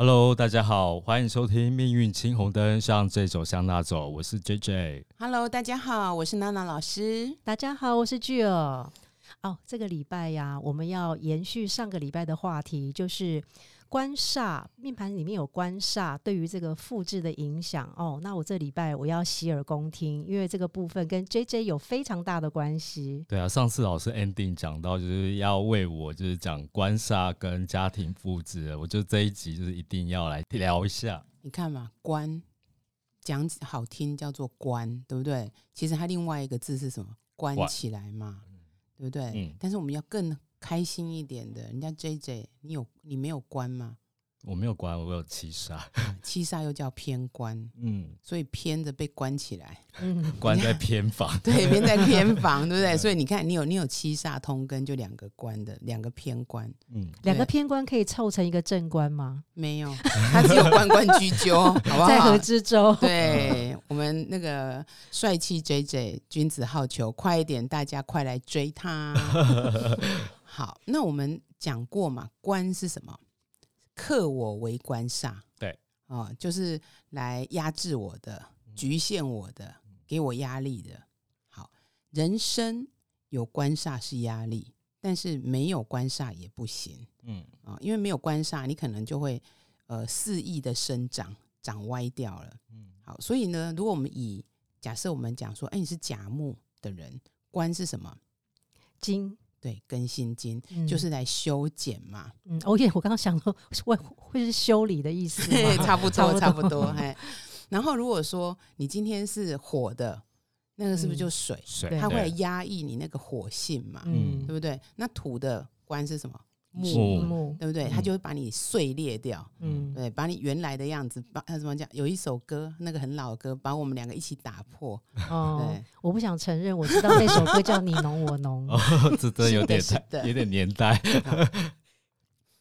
Hello，大家好，欢迎收听《命运青红灯》，向这走向那走，我是 JJ。Hello，大家好，我是娜娜老师。大家好，我是巨儿。哦，这个礼拜呀，我们要延续上个礼拜的话题，就是官煞命盘里面有官煞对于这个复制的影响。哦，那我这礼拜我要洗耳恭听，因为这个部分跟 JJ 有非常大的关系。对啊，上次老师 ending 讲到就是要为我就是讲官煞跟家庭复制，我就这一集就是一定要来聊一下。你看嘛，关讲好听叫做关，对不对？其实它另外一个字是什么？关关起来嘛，对不对？嗯但是我们要更开心一点的，人家 J J，你有你没有关吗？我没有关，我有七煞，七煞又叫偏关，嗯，所以偏着被关起来，嗯，关在偏房。对，偏在偏房，对不对？所以你看，你有你有七煞通根，就两个关的，两个偏关，嗯，两个偏官可以凑成一个正官吗？没有，它只有关关雎鸠，好不好？在河之洲。对我们那个帅气 J J 君子好逑，快一点，大家快来追他。好，那我们讲过嘛，官是什么？克我为官煞。对，哦，就是来压制我的、局限我的、给我压力的。好，人生有官煞是压力，但是没有官煞也不行。嗯，啊、因为没有官煞，你可能就会呃肆意的生长，长歪掉了。嗯好，所以呢，如果我们以假设我们讲说，哎，你是甲木的人，官是什么？金，对，更新金、嗯就是来修剪嘛，嗯，哦耶，我刚刚想说会会是修理的意思差不多，差差不多，嘿。然后如果说你今天是火的，那个是不是就水？水，它会来压抑你那个火性嘛，嗯对不对？那土的官是什么？木，木木，对不对？它就会把你碎裂掉。嗯，对，把你原来的样子，把呃怎么讲？有一首歌，那个很老的歌，把我们两个一起打破。哦对，我不想承认，我知道那首歌叫《你侬我侬》。哦，这真的有点有点年代。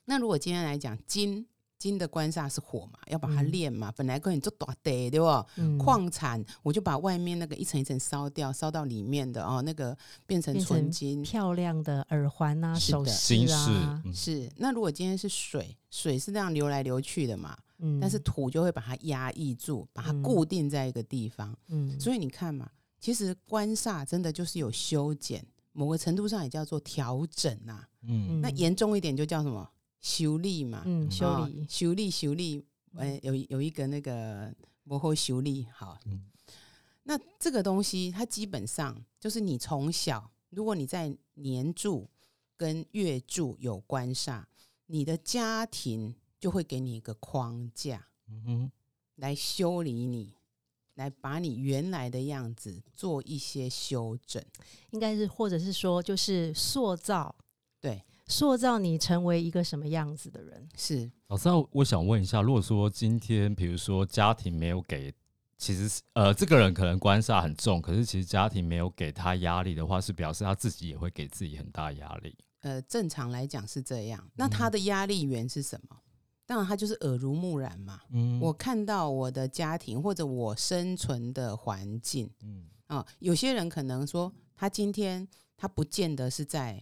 那如果今天来讲金，金的官煞是火嘛，要把它嗯。炼嘛，本来可以做大地对吧？嗯。矿产我就把外面那个一层一层烧掉，烧到里面的哦，那个变成纯金。漂亮的耳环啊、首饰啊，，嗯。是，那如果今天是水，水是这样流来流去的嘛，嗯。但是土就会把它压抑住，把它嗯。固定在一个地方。嗯，所以你看嘛，其实官煞真的就是有修剪，某个程度上也叫做调整呐、嗯。那严重一点就叫什么修理嘛，嗯修哦理，修理修理，呃，有有一个那个幕后修理好。嗯。那这个东西，它基本上就是你从小，如果你在年柱跟月柱有关煞，你的家庭就会给你一个框架，嗯哼，来修理你，来把你原来的样子做一些修整。应该是或者是说，就是塑造，对，塑造你成为一个什么样子的人。是老师，我想问一下，如果说今天比如说家庭没有给，其实是呃这个人可能官煞很重，可是其实家庭没有给他压力的话，是表示他自己也会给自己很大压力。呃，正常来讲是这样。那他的压力源是什么？当然，他就是耳濡目染嘛。嗯我看到我的家庭或者我生存的环境嗯啊、有些人可能说，他今天他不见得是在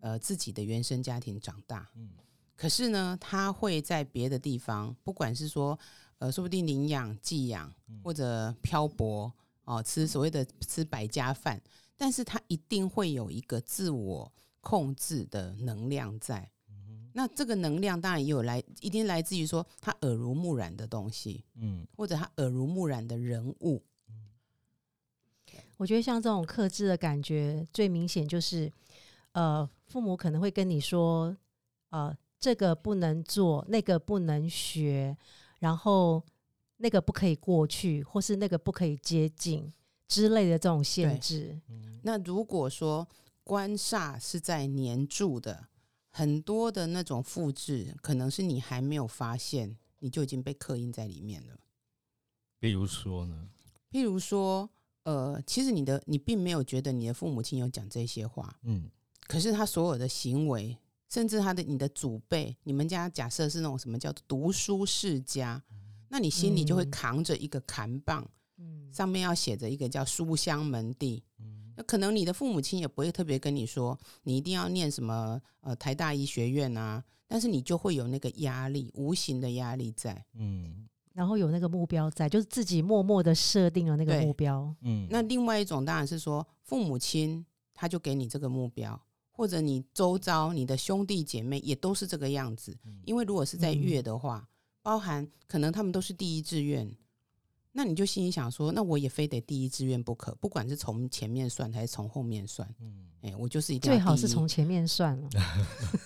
呃自己的原生家庭长大，嗯可是呢，他会在别的地方，不管是说呃，说不定领养、寄养或者漂泊哦、吃所谓的吃百家饭，但是他一定会有一个自我控制的能量在。那这个能量当然也有来，一定来自于说他耳濡目染的东西，嗯或者他耳濡目染的人物。我觉得像这种克制的感觉，最明显就是，呃，父母可能会跟你说，呃，这个不能做，那个不能学，然后那个不可以过去，或是那个不可以接近之类的这种限制。嗯那如果说官煞是在年柱的，很多的那种复制，可能是你还没有发现，你就已经被刻印在里面了。比如说呢，譬如说，呃，其实你的你并没有觉得你的父母亲有讲这些话，嗯可是他所有的行为，甚至他的你的祖辈，你们家假设是那种什么叫做读书世家，那你心里就会嗯。扛着一个扛棒，嗯。上面要写着一个叫书香门第，那可能你的父母亲也不会特别跟你说，你一定要念什么呃台大医学院啊，但是你就会有那个压力，无形的压力在。嗯。然后有那个目标在，就是自己默默的设定了那个目标。嗯，那另外一种当然是说，父母亲他就给你这个目标，或者你周遭你的兄弟姐妹也都是这个样子。因为如果是在嗯月的话，包含可能他们都是第一志愿，那你就心里想说，那我也非得第一志愿不可，不管是从前面算还是从后面算，嗯哎、我就是一定要最好是从前面算了。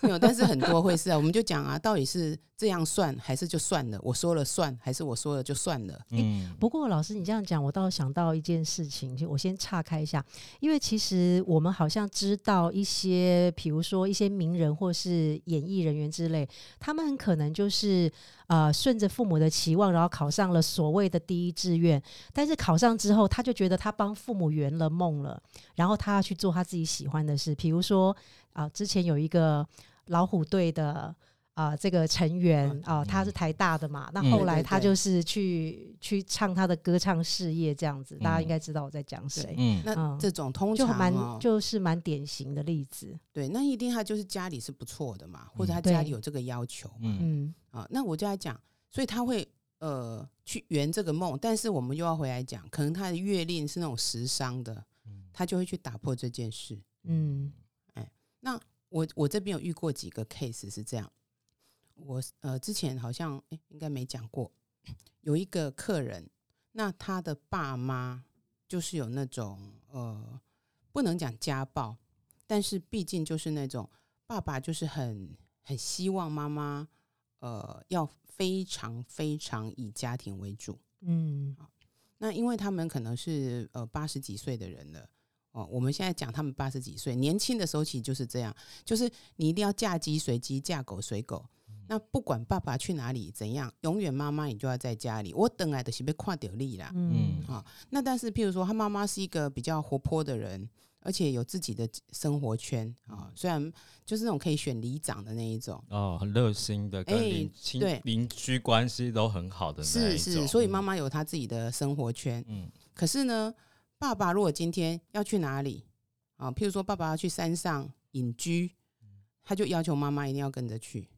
没有，但是很多会是啊，我们就讲啊，到底是这样算还是就算了？我说了算，还是我说了就算了？嗯不过老师，你这样讲，我倒想到一件事情，就我先岔开一下，因为其实我们好像知道一些，比如说一些名人或是演艺人员之类，他们很可能就是呃顺着父母的期望，然后考上了所谓的第一志愿，但是考上之后，他就觉得他帮父母圆了梦了，然后他要去做他自己喜欢的事，比如说啊、之前有一个老虎队的。啊、这个成员啊、他是台大的嘛，那嗯后来他就是去去唱他的歌唱事业这样子，大家嗯应该知道我在讲谁，嗯那嗯这种通就蛮常哦，就是蛮典型的例子。对，那一定他就是家里是不错的嘛，或者他家里有这个要求嘛。嗯嗯啊，那我就来讲，所以他会呃去圆这个梦，但是我们又要回来讲，可能他的月令是那种时伤的，他就会去打破这件事。嗯。哎，那我我这边有遇过几个 case 是这样，我呃之前好像哎应该没讲过，有一个客人，那他的爸妈就是有那种呃不能讲家暴，但是毕竟就是那种爸爸就是很很希望妈妈呃要非常非常以家庭为主，嗯。那因为他们可能是呃八十几岁的人了。哦，我们现在讲他们八十几岁，年轻的时候其实就是这样，就是你一定要嫁鸡随鸡，嫁狗随狗。那不管爸爸去哪里怎样，永远妈妈你就要在家里。我等来的是被跨掉力啦。嗯啊那但是譬如说，他妈妈是一个比较活泼的人，而且有自己的生活圈啊，虽然就是那种可以选里长的那一种，哦，很热心的，跟哎邻亲对邻居关系都很好的那是一种是，所以妈妈有她自己的生活圈。嗯可是呢，爸爸如果今天要去哪里啊，譬如说爸爸要去山上隐居，他就要求妈妈一定要跟着去。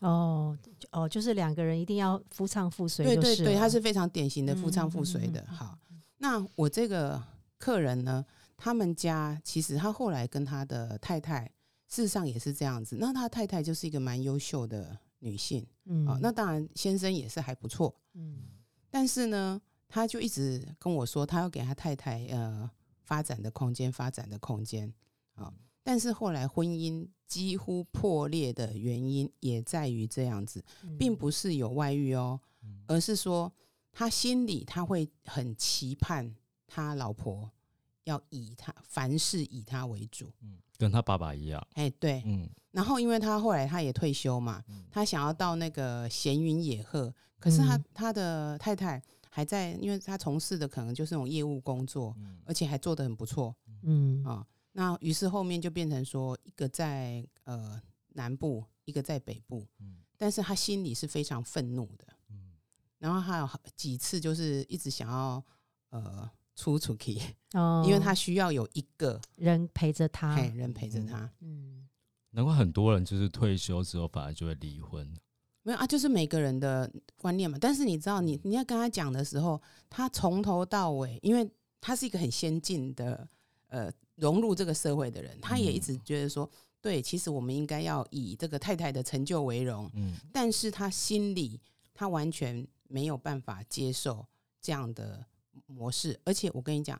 哦哦，就是两个人一定要夫唱妇随对对对，他是非常典型的夫唱嗯妇随的。嗯嗯嗯。好，那我这个客人呢，他们家其实他后来跟他的太太，事实上也是这样子。那他太太就是一个蛮优秀的女性嗯。啊，那当然先生也是还不错，嗯。但是呢，他就一直跟我说，他要给他太太呃发展的空间，发展的空间啊。但是后来婚姻几乎破裂的原因也在于这样子，并不是有外遇哦，而是说他心里他会很期盼他老婆要以他凡事以他为主。嗯，跟他爸爸一样，哎，对，嗯。然后因为他后来他也退休嘛，嗯。他想要到那个闲云野鹤，可是他、嗯他的太太还在，因为他从事的可能就是那种业务工作，嗯而且还做得很不错嗯。啊。那于是后面就变成说，一个在呃南部，一个在北部，嗯。但是他心里是非常愤怒的，嗯。然后还有几次就是一直想要呃出出去，哦，因为他需要有一个人陪着他，嘿人陪着他。嗯。难怪很多人就是退休之后反而就会离婚，没有啊，就是每个人的观念嘛。但是你知道你，你要跟他讲的时候，他从头到尾，因为他是一个很先进的呃融入这个社会的人，他也一直觉得说，对，其实我们应该要以这个太太的成就为荣。嗯但是他心里他完全没有办法接受这样的模式，而且我跟你讲，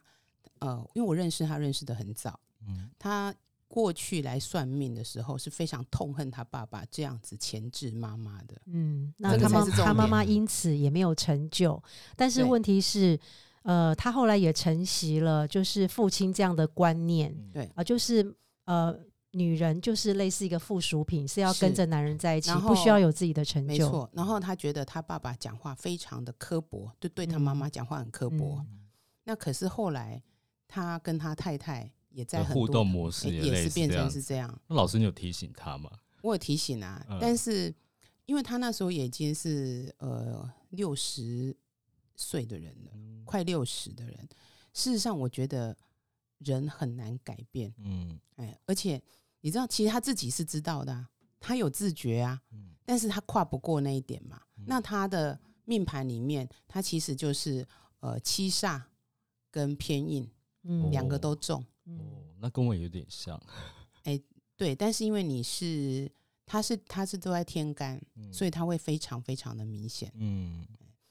呃，因为我认识他认识的很早，嗯他过去来算命的时候是非常痛恨他爸爸这样子钳制妈妈的。嗯，那他妈他妈妈因此也没有成就，但是问题是，呃，他后来也承袭了就是父亲这样的观念嗯。对。啊、就是呃，女人就是类似一个附属品，是要跟着男人在一起，然不需要有自己的成就。没错，然后他觉得他爸爸讲话非常的刻薄，就对他妈妈讲话很刻薄。嗯。那可是后来他跟他太太也在的很多互动模式也是变成这样子是这样。那老师你有提醒他吗？我有提醒啊，嗯但是因为他那时候也已经是呃六十岁的人了，嗯快六十的人。事实上，我觉得人很难改变，嗯哎，而且你知道，其实他自己是知道的啊、他有自觉啊，嗯但是他跨不过那一点嘛。嗯那他的命盘里面，他其实就是呃七煞跟偏印嗯两个都中，嗯哦，那跟我有点像，哎对。但是因为你是他是他是都在天干，嗯所以他会非常非常的明显。嗯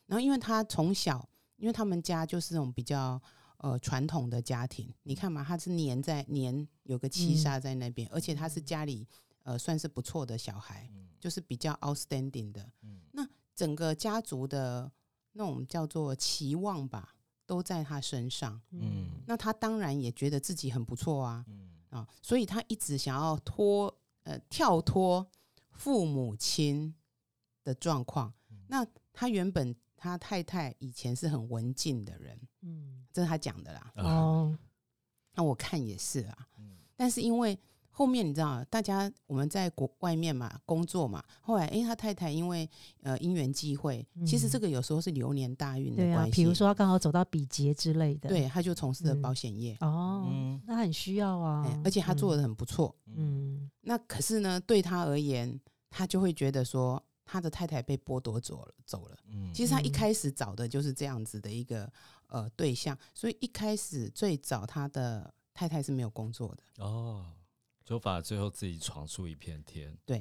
然后因为他从小，因为他们家就是那种比较呃传统的家庭，你看嘛，他是年在年有个七煞在那边，而且他是家里呃算是不错的小孩，嗯就是比较 outstanding 的。嗯那整个家族的那种叫做期望吧，都在他身上。嗯那他当然也觉得自己很不错啊嗯啊，所以他一直想要脱呃跳脱父母亲的状况。那他原本他太太以前是很文静的人，嗯这是他讲的啦。啊哦那我看也是啊，嗯但是因为后面你知道，大家我们在国外面嘛工作嘛，后来诶，他太太因为呃因缘际会，其实嗯这个有时候是流年大运的对啊，关系。比如说他刚好走到比劫之类的，对，他就从事了嗯保险业，哦，嗯那很需要啊哎，而且他做的的很不错。嗯那可是呢，对他而言，他就会觉得说，他的太太被剥夺走了，走了。嗯其实他一嗯开始找的就是这样子的一个呃对象，所以一开始最早他的太太是没有工作的。哦，就把最后自己闯出一片天，对，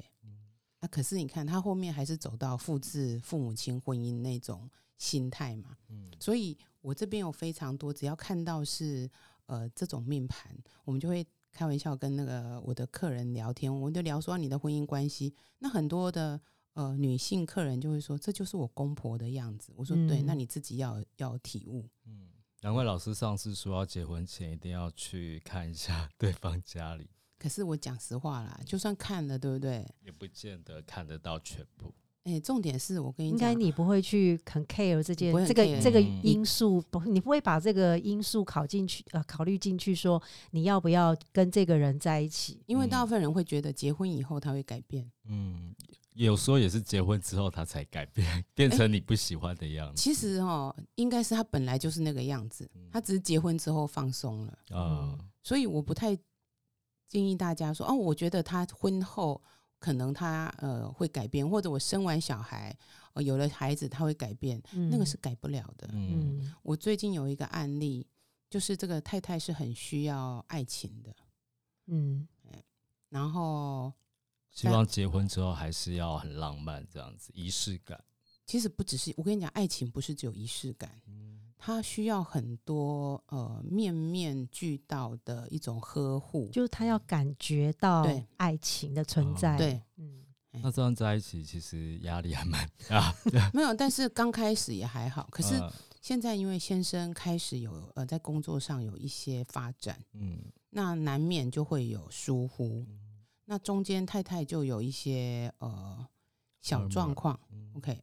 啊，可是你看他后面还是走到复制父母亲婚姻那种心态嘛。嗯所以我这边有非常多，只要看到是呃这种命盘，我们就会开玩笑跟那个我的客人聊天，我们就聊说你的婚姻关系。那很多的呃女性客人就会说，这就是我公婆的样子。我说对，嗯那你自己要有要体悟。嗯，难怪老师上次说要结婚前一定要去看一下 对方家里，可是我讲实话啦，就算看了，对不对？也不见得看得到全部。哎、重点是我跟你讲应该，你不会去很 care 这件这个这个嗯因素，不，你不会把这个因素考进去呃考虑进去，说你要不要跟这个人在一起？因为嗯大部分人会觉得结婚以后他会改变，嗯，有时候也是结婚之后他才改变，变成你不喜欢的样子。其实哦，应该是他本来就是那个样子，他只是结婚之后放松了。啊，所以我不太建议大家说哦，我觉得他婚后可能他呃会改变，或者我生完小孩呃有了孩子他会改变，那个是改不了的。嗯。嗯。我最近有一个案例，就是这个太太是很需要爱情的，嗯。然后希望结婚之后还是要很浪漫，这样子仪式感。其实不只是我跟你讲，爱情不是只有仪式感，嗯它需要很多呃面面俱到的一种呵护。就是他要感觉到对爱情的存在，对，嗯那这样在一起其实压力还蛮大。没有，但是刚开始也还好，可是呃现在因为先生开始有呃在工作上有一些发展，嗯那难免就会有疏忽。那中间太太就有一些呃小状况嗯，OK。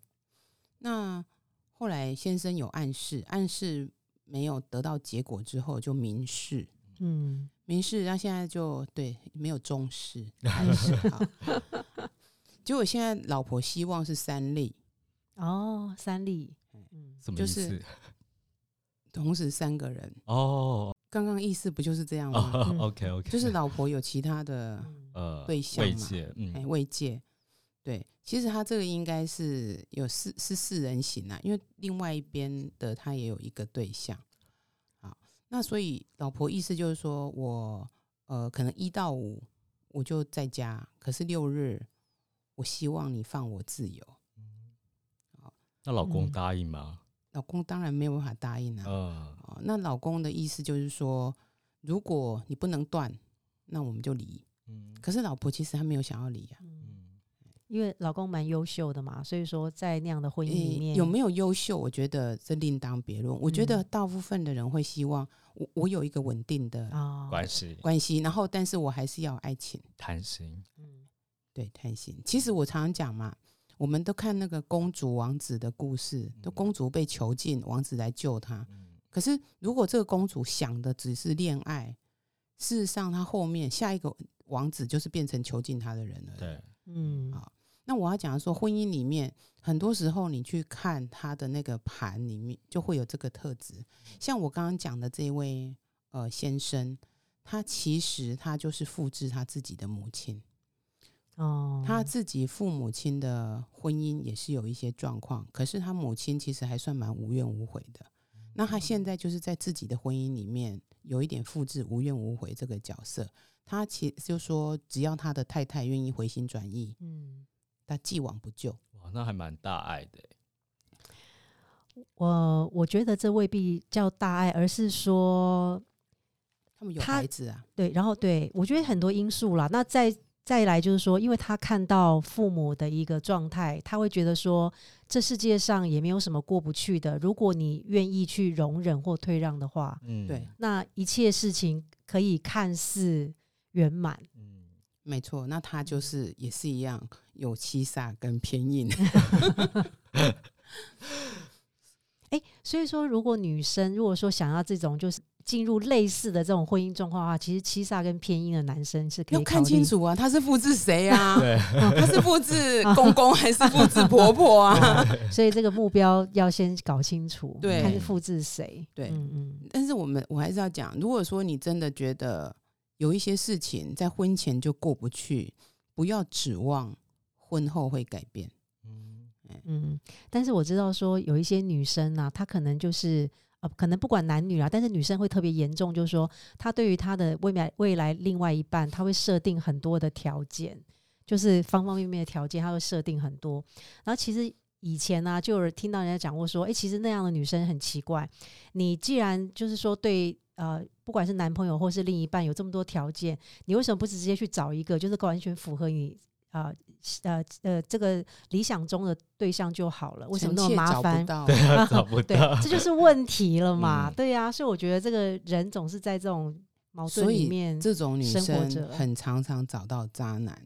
那后来先生有暗示，暗示没有得到结果之后就明示，嗯明示，那现在就对没有中式，暗示好。结果现在老婆希望是三例，哦，三例，嗯就什么意思？是同时三个人。哦刚刚意思不就是这样吗？哦嗯，OK OK，就是老婆有其他的嗯呃对象嘛慰藉，哎嗯慰藉。对，其实他这个应该是有四是四人行啊，因为另外一边的他也有一个对象。好，那所以老婆意思就是说我呃可能一到五我就在家，可是六日我希望你放我自由。那老公嗯答应吗？老公当然没有办法答应啊。嗯哦，那老公的意思就是说，如果你不能断，那我们就离。嗯可是老婆其实她没有想要离啊。嗯，嗯因为老公蛮优秀的嘛，所以说在那样的婚姻里面诶有没有优秀？我觉得这另当别论。我觉得嗯大部分的人会希望我我有一个稳定的啊？关系关系，然后但是我还是要有爱情，贪心，嗯对贪心。其实我常常讲嘛，我们都看那个公主王子的故事，都嗯公主被囚禁，王子来救她。嗯可是如果这个公主想的只是恋爱，事实上她后面下一个王子就是变成囚禁她的人了。对，嗯好那我要讲的说，婚姻里面很多时候你去看他的那个盘里面，就会有这个特质。像我刚刚讲的这位呃先生，他其实他就是复制他自己的母亲，哦，他自己父母亲的婚姻也是有一些状况，可是他母亲其实还算蛮无怨无悔的。那他现在就是在自己的婚姻里面有一点复制无怨无悔这个角色。他其就说，只要他的太太愿意回心转意，嗯，他既往不咎。哇，那还蛮大爱的欸。我我觉得这未必叫大爱，而是说他们有孩子啊，对，然后对我觉得很多因素啦。那再再来就是说，因为他看到父母的一个状态，他会觉得说，这世界上也没有什么过不去的。如果你愿意去容忍或退让的话，嗯，对，那一切事情可以看似圆满。嗯，没错。那他就是也是一样，有七煞跟偏硬。哎，所以说，如果女生如果说想要这种就是进入类似的这种婚姻状况的话，其实七煞跟偏印的男生是可以要看清楚啊，他是复制谁啊？对，他是复制公公还是复制婆婆啊？所以这个目标要先搞清楚，对看是复制谁。对嗯嗯但是我们我还是要讲，如果说你真的觉得有一些事情在婚前就过不去，不要指望婚后会改变。嗯，嗯。但是我知道说有一些女生啊，她可能就是呃，可能不管男女啊，但是女生会特别严重，就是说她对于她的未来未来另外一半，她会设定很多的条件，就是方方面面的条件，她会设定很多。然后其实。以前呢、就有人听到人家讲过说，诶，其实那样的女生很奇怪。你既然就是说对呃，不管是男朋友或是另一半有这么多条件，你为什么不直接去找一个就是完全符合你啊呃呃这个理想中的对象就好了？为什么那么麻烦？到对 啊，找不对到，，这就是问题了嘛？嗯对呀、所以我觉得这个人总是在这种矛盾里面，这种女生很常常找到渣男，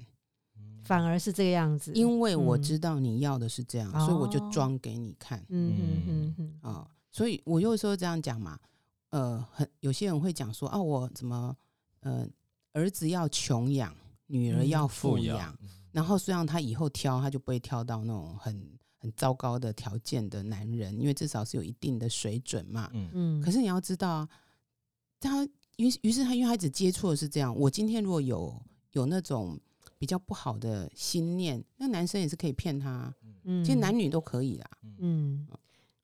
反而是这个样子。因为我嗯知道你要的是这样，所以我就哦装给你看嗯嗯嗯嗯啊、所以我有时候这样讲嘛，呃，很有些人会讲说啊，我怎么呃，儿子要穷养，女儿嗯要富富养，养，然后虽然他以后挑，他就不会挑到那种很很糟糕的条件的男人，因为至少是有一定的水准嘛。嗯。嗯，可是你要知道啊，他于于是他因为他只接触的是这样，我今天如果有有那种比较不好的心念，那男生也是可以骗他啊，嗯。其实男女都可以啦。嗯，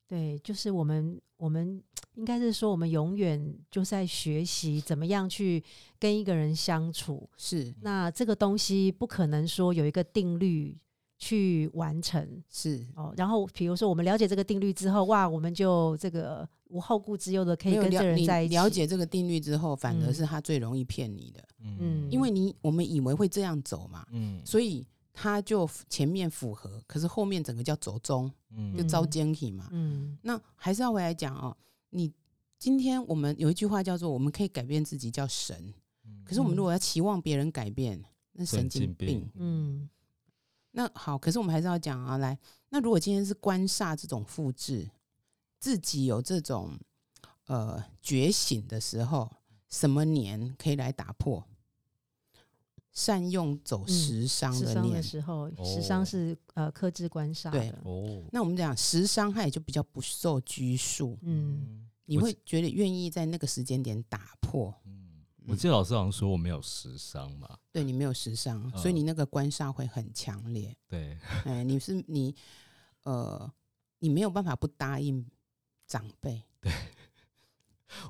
对，就是我们我们应该是说，我们永远就在学习怎么样去跟一个人相处。是那这个东西不可能说有一个定律去完成是，哦。然后比如说我们了解这个定律之后，哇，我们就这个无后顾之忧的可以跟这人在一起。了解这个定律之后，反而嗯是他最容易骗你的，嗯因为你我们以为会这样走嘛，嗯所以他就前面符合，可是后面整个叫走中，嗯就遭奸体嘛。嗯那还是要回来讲哦，你今天我们有一句话叫做“我们可以改变自己”，叫神。可是我们嗯如果要期望别人改变，那神神经病。嗯那好，可是我们还是要讲啊，来，那如果今天是官煞这种复制，自己有这种呃觉醒的时候，什么年可以来打破？善用走嗯时伤的年，的时候，时哦伤是呃克制官煞对的。哦，那我们讲时伤，它也就比较不受拘束，嗯。你会觉得愿意在那个时间点打破。嗯，我记得老师好像说我没有时伤嘛，对你没有时伤，所以嗯你那个官煞会很强烈。对，哎，你是你呃，你没有办法不答应长辈。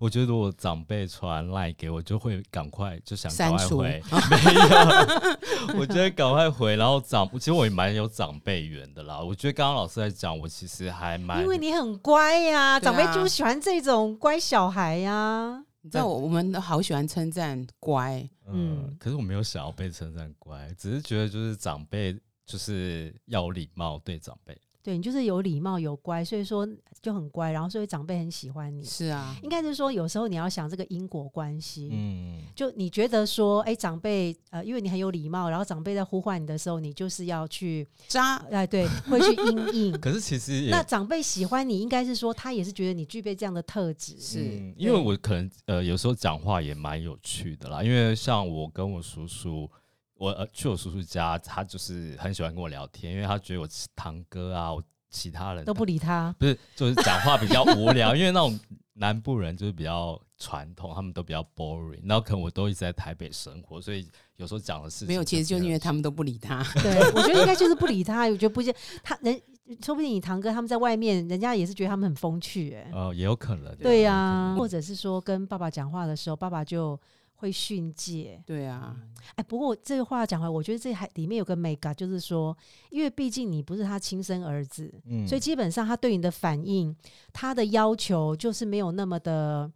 我觉得如果长辈传赖给我，就会赶快就想赶快回，没有，我觉得赶快回，然后长，其实我也蛮有长辈缘的啦。我觉得刚刚老师在讲，我其实还蛮，因为你很乖呀、长辈就喜欢这种乖小孩呀、你知道我我们都好喜欢称赞乖，嗯嗯，可是我没有想要被称赞乖，只是觉得就是长辈就是要有礼貌对长辈，对你就是有礼貌有乖，所以说就很乖，然后所以长辈很喜欢你。是啊，应该是说，有时候你要想这个因果关系。嗯，就你觉得说，哎、长辈呃，因为你很有礼貌，然后长辈在呼唤你的时候，你就是要去，扎哎、对，会去应 应。可是其实那长辈喜欢你，应该是说他也是觉得你具备这样的特质。是嗯因为我可能呃有时候讲话也蛮有趣的啦，因为像我跟我叔叔，我呃去我叔叔家，他就是很喜欢跟我聊天，因为他觉得我堂哥啊，我其他人都不理他。不是，就是讲话比较无聊，因为那种南部人就是比较传统，他们都比较 boring。然后可能我都一直在台北生活，所以有时候讲的事情没有，其实就是因为为他们都不理他。对，我觉得应该就是不理他。我觉得不是他人，说不定你堂哥他们在外面，人家也是觉得他们很风趣、哎，哦也有可能对呀、或者是说跟爸爸讲话的时候，爸爸就会训诫。对啊，哎，不过这个话讲回来，我觉得这还里面有个 mega，就是说，因为毕竟你不是他亲生儿子，嗯所以基本上他对你的反应，他的要求就是没有那么的。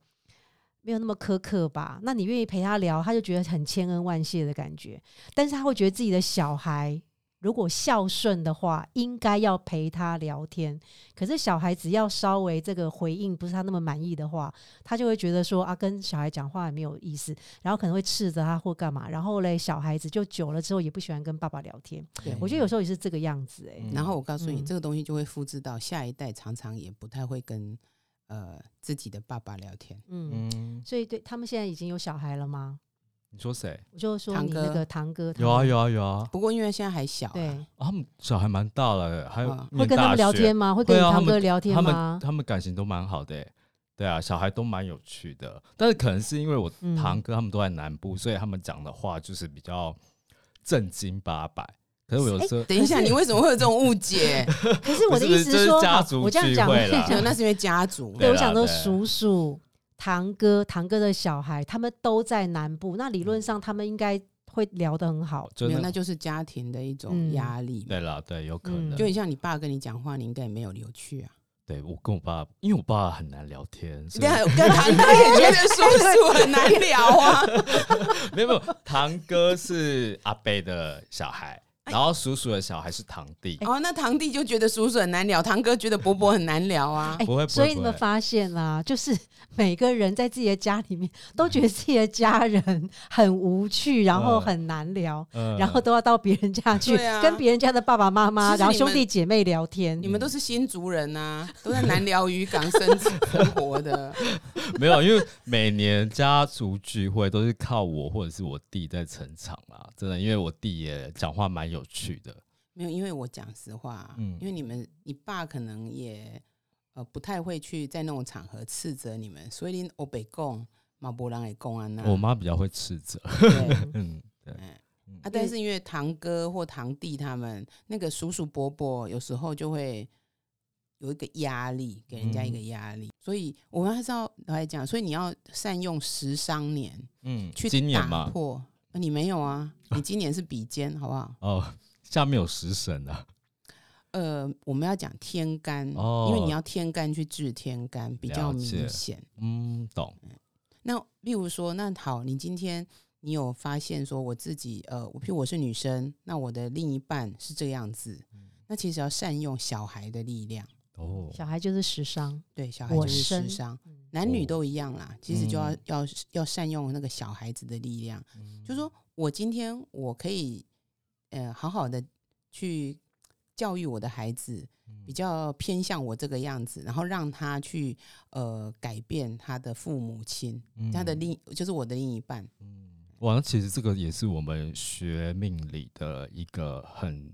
没有那么苛刻吧？那你愿意陪他聊，他就觉得很千恩万谢的感觉。但是他会觉得自己的小孩如果孝顺的话，应该要陪他聊天。可是小孩子要稍微这个回应不是他那么满意的话，他就会觉得说啊，跟小孩讲话也没有意思，然后可能会斥责他或干嘛。然后嘞，小孩子就久了之后也不喜欢跟爸爸聊天。对我觉得有时候也是这个样子、欸，嗯然后我告诉你，嗯这个东西就会复制到下一代，常常也不太会跟呃自己的爸爸聊天。嗯，嗯，所以对他们现在已经有小孩了吗？你说谁？我就说你那个堂哥，有啊有啊有啊，不过因为现在还小、啊，对，啊他们小孩蛮大了，还有啊会跟他们聊天吗？会跟你堂哥聊天他们？他们感情都蛮好的、欸，对啊，小孩都蛮有趣的。但是可能是因为我嗯堂哥他们都在南部，所以他们讲的话就是比较正经八百。可是我有时候、等一下，你为什么会有这种误解？可是我的意思说，好家族我这样讲，那是因为家族。对，我想说叔叔、堂哥、堂哥的小孩，他们都在南部，那理论上他们应该会聊得很好。没有，那那就是家庭的一种嗯压力嘛。对啦，对，有可嗯能。就很像你爸跟你讲话，你应该也没有留去啊。对我跟我爸，因为我爸很难聊天，所以对啊，跟堂哥也觉得叔叔很难聊啊。没有没有，堂哥是阿贝的小孩，哎然后叔叔的小孩是堂弟。哦，那堂弟就觉得叔叔很难聊，堂哥觉得伯伯很难聊啊。哎不会不会所以你们发现啦，就是每个人在自己的家里面都觉得自己的家人很无趣，然后嗯很难聊，嗯然后都要到别人家去、对啊跟别人家的爸爸妈妈，然后兄其实你们弟姐妹聊天你。们都是新族人呐、都在南寮渔港生生活的。没有，因为每年家族聚会都是靠我或者是我弟在撑场啦，真的，因为我弟也讲话蛮有趣的。没有，因为我讲实话，嗯因为你们你爸可能也呃不太会去在那种场合斥责你们，所以你欧北贡马博郎也贡安那，我妈比较会斥责，对，嗯，对，嗯啊，但是因为堂哥或堂弟他们那个叔叔伯伯有时候就会有一个压力，给人家一个压力，所以我们还是要来讲，所以你要善用十商年嗯，去打今年嘛，破。啊你没有啊？你今年是比肩，好不好？哦，下面有食神啊，呃，我们要讲天干，哦因为你要天干去治天干，比较明显。嗯，懂，那例如说，那好，你今天你有发现说，我自己呃，我譬如我是女生，那我的另一半是这样子，嗯那其实要善用小孩的力量，哦，小孩就是时尚，对，小孩就是生时尚，嗯男女哦都一样啦。其实就要、嗯要要善用那个小孩子的力量，嗯就说我今天我可以呃好好的去教育我的孩子，嗯比较偏向我这个样子，然后让他去呃改变他的父母亲，他的嗯另就是我的另一半。嗯，哇，那其实这个也是我们学命理的一个很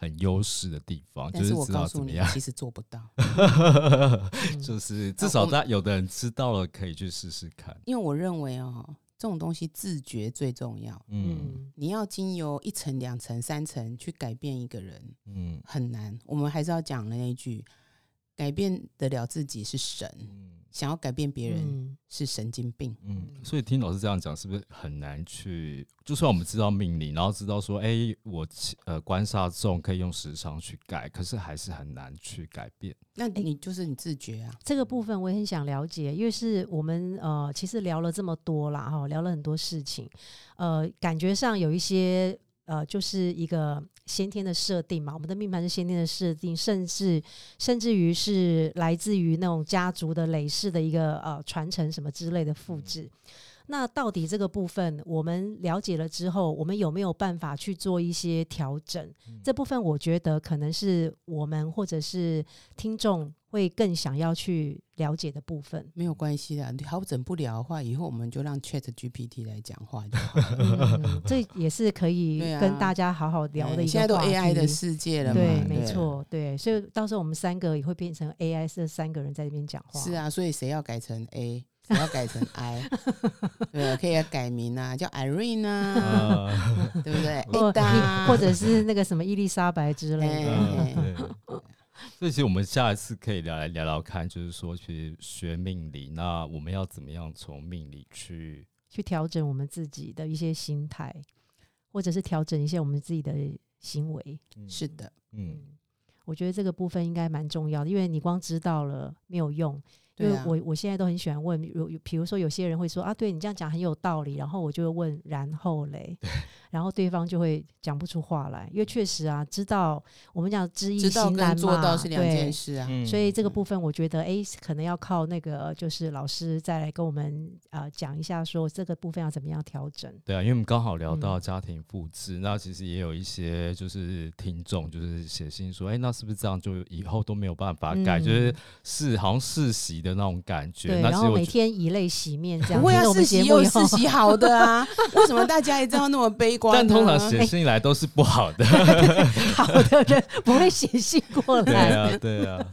很优势的地方，但就是知我告诉你道怎么样，，其实做不到，嗯就是至少大有的人知道了，可以去试试看。因为我认为哦，这种东西自觉最重要。嗯嗯你要经由一层、两层、三层去改变一个人嗯很难。我们还是要讲的那一句：改变得了自己是神，嗯想要改变别人嗯是神经病。嗯，所以听老师这样讲，是不是很难去？就算我们知道命理，然后知道说，哎、我呃官煞重可以用时常去改，可是还是很难去改变。那你就是你自觉啊，这个部分我也很想了解，因为是我们呃，其实聊了这么多啦，哈，聊了很多事情，呃，感觉上有一些呃，就是一个先天的设定嘛，我们的命盘是先天的设定，甚至甚至于是来自于那种家族的累世的一个呃传承什么之类的复制。那到底这个部分我们了解了之后，我们有没有办法去做一些调整？这部分我觉得可能是我们或者是听众会更想要去了解的部分。没有关系的，调整不了的话，以后我们就让 Chat GPT 来讲话就好这也是可以跟大家好好聊的一个哎现在都 AI 的世界了嘛，对，对没。错，对，所以到时候我们三个也会变成 AI，这三个人在这边讲话。是，啊，所以谁要改成 A，谁要改成 I，对啊，可以改名啊，叫 Irene 啊，呃对不对或或者是那个什么伊丽莎白之类的。所以其实我们下一次可以聊来聊聊看，就是说去学命理，那我们要怎么样从命理去去调整我们自己的一些心态，或者是调整一些我们自己的行为。是的，嗯嗯，我觉得这个部分应该蛮重要的，因为你光知道了没有用。因为我我现在都很喜欢问，有有比如说有些人会说啊，对你这样讲很有道理，然后我就会问然后嘞，然后对方就会讲不出话来，因为确实啊，知道我们讲知易知道行难跟做到嘛是两对件事啊。嗯所以这个部分，我觉得哎，可能要靠那个就是老师再来跟我们呃讲一下，说这个部分要怎么样调整。对啊，因为我们刚好聊到嗯家庭复制，那其实也有一些就是听众就是写信说，哎、那是不是这样就以后都没有办法改？嗯就是是好像世袭的那种感觉。对，然后每天以泪洗面这样。不会啊，听了我们世袭有节目以后世袭好的啊，为什么大家一定要那么悲观但？通常写信来都是不好的。好的人不会写信过来对来。啊，对啊。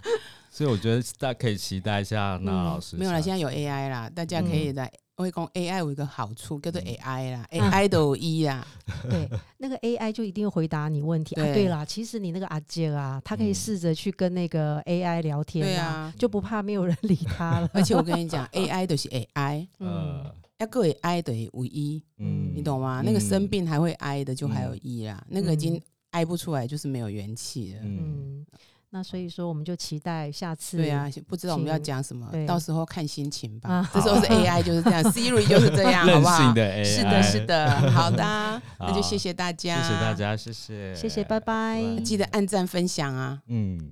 所以我觉得大家可以期待一下那嗯老师、没有了，现在有 AI 啦，大家可以来。我会讲 AI 有一个好处叫做嗯。AI 啦啊，AI 都有一啦，对，那个 AI 就一定会回答你问题。啊。对。对啦，其实你那个阿杰啊，他可以嗯试着去跟那个 AI 聊天啊，啊。就不怕没有人理他了。而且我跟你讲，AI 都是 AI，嗯，呃，要各位 I 等于无一，嗯，你懂吗？嗯。那个生病还会 I 的，就还有嗯。一啦，那个已经 I 不出来，就是没有元气了。嗯，嗯，那所以说我们就期待下次对啊，不知道我们要讲什么对，到时候看心情吧啊。这时候是 AI 就是这样，Siri 就是这样，好不好？的是的，是的，好的啊，那就谢谢大家，谢谢大，家，谢谢，谢谢，拜拜。拜记得按赞分享啊。嗯。